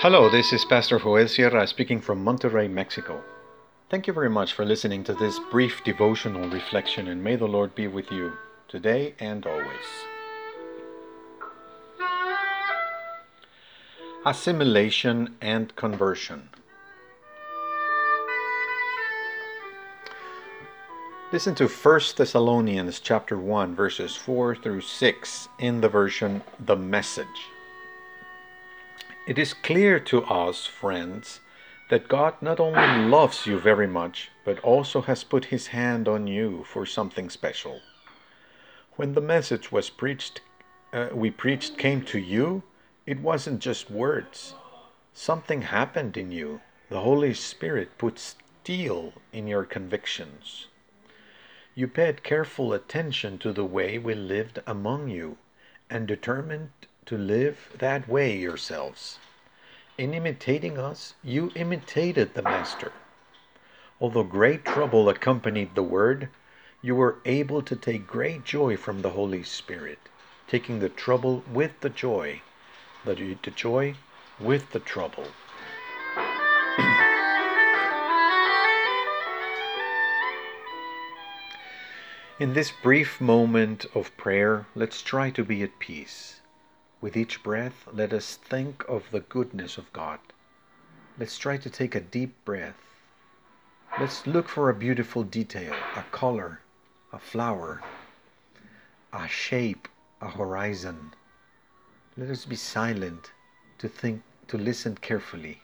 Hello, this is Pastor Joel Sierra speaking from Monterrey, Mexico. Thank you very much for listening to this brief devotional reflection, and may the Lord be with you today and always. Assimilation and conversion. Listen to 1 Thessalonians chapter 1 verses 4 through 6 in the version The Message. It is clear to us, friends, that God not only loves you very much, but also has put his hand on you for something special. When the message was preached, uh, we preached came to you, it wasn't just words. Something happened in you. The Holy Spirit put steel in your convictions. You paid careful attention to the way we lived among you and determined to live that way yourselves. In imitating us, you imitated the Master. Although great trouble accompanied the word, you were able to take great joy from the Holy Spirit, taking the trouble with the joy, the, joy with the trouble. In this brief moment of prayer, let's try to be at peace. With each breath, let us think of the goodness of God. Let's try to take a deep breath. Let's look for a beautiful detail, a color, a flower, a shape, a horizon. Let us be silent to think, to listen carefully.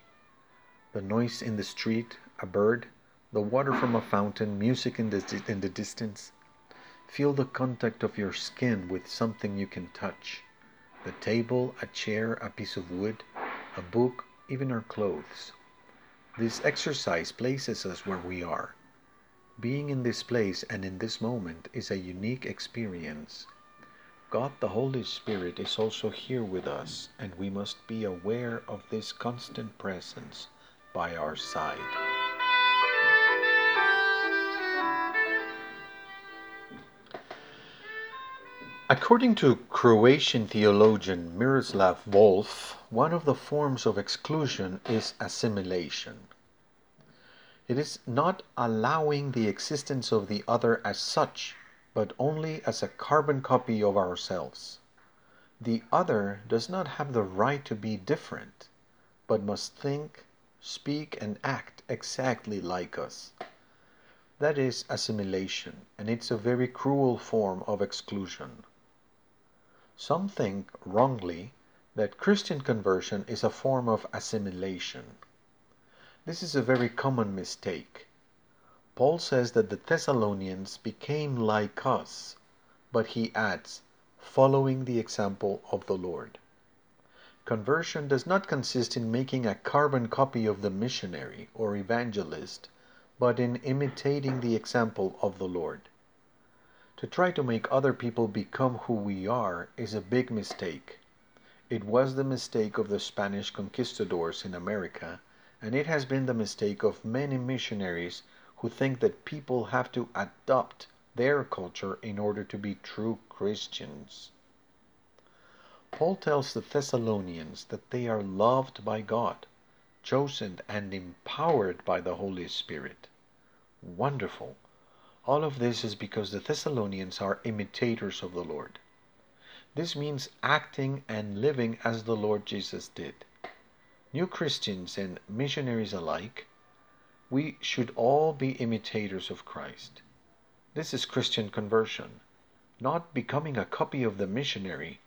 The noise in the street, a bird, the water from a fountain, music in the, in the distance. Feel the contact of your skin with something you can touch the table, a chair, a piece of wood, a book, even our clothes. This exercise places us where we are. Being in this place and in this moment is a unique experience. God the Holy Spirit is also here with us, and we must be aware of this constant presence by our side. According to Croatian theologian Miroslav Volf, one of the forms of exclusion is assimilation. It is not allowing the existence of the other as such, but only as a carbon copy of ourselves. The other does not have the right to be different, but must think, speak, and act exactly like us. That is assimilation, and it's a very cruel form of exclusion. Some think, wrongly, that Christian conversion is a form of assimilation. This is a very common mistake. Paul says that the Thessalonians became like us, but he adds, following the example of the Lord. Conversion does not consist in making a carbon copy of the missionary or evangelist, but in imitating the example of the Lord. To try to make other people become who we are is a big mistake. It was the mistake of the Spanish conquistadors in America, and it has been the mistake of many missionaries who think that people have to adopt their culture in order to be true Christians. Paul tells the Thessalonians that they are loved by God, chosen and empowered by the Holy Spirit. Wonderful! All of this is because the Thessalonians are imitators of the Lord. This means acting and living as the Lord Jesus did. New Christians and missionaries alike, we should all be imitators of Christ. This is Christian conversion, not becoming a copy of the missionary,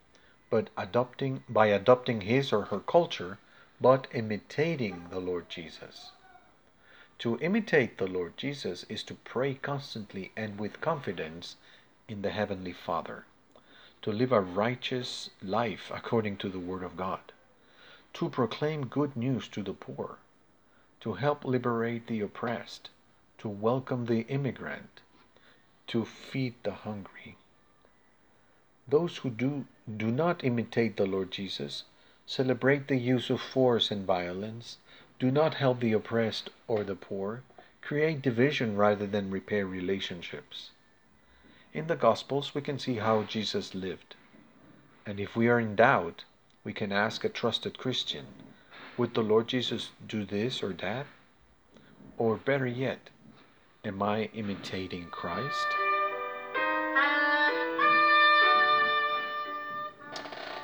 but adopting by adopting his or her culture, but imitating the Lord Jesus. To imitate the Lord Jesus is to pray constantly and with confidence in the Heavenly Father, to live a righteous life according to the Word of God, to proclaim good news to the poor, to help liberate the oppressed, to welcome the immigrant, to feed the hungry. Those who do, do not imitate the Lord Jesus celebrate the use of force and violence do not help the oppressed or the poor. Create division rather than repair relationships. In the Gospels, we can see how Jesus lived. And if we are in doubt, we can ask a trusted Christian Would the Lord Jesus do this or that? Or better yet, am I imitating Christ?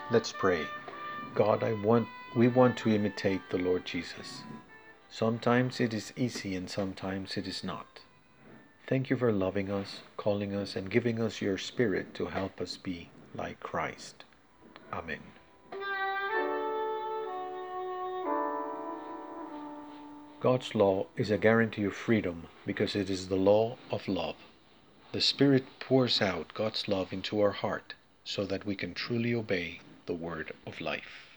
Let's pray. God, I want we want to imitate the Lord Jesus. Sometimes it is easy and sometimes it is not. Thank you for loving us, calling us, and giving us your Spirit to help us be like Christ. Amen. God's law is a guarantee of freedom because it is the law of love. The Spirit pours out God's love into our heart so that we can truly obey the word of life.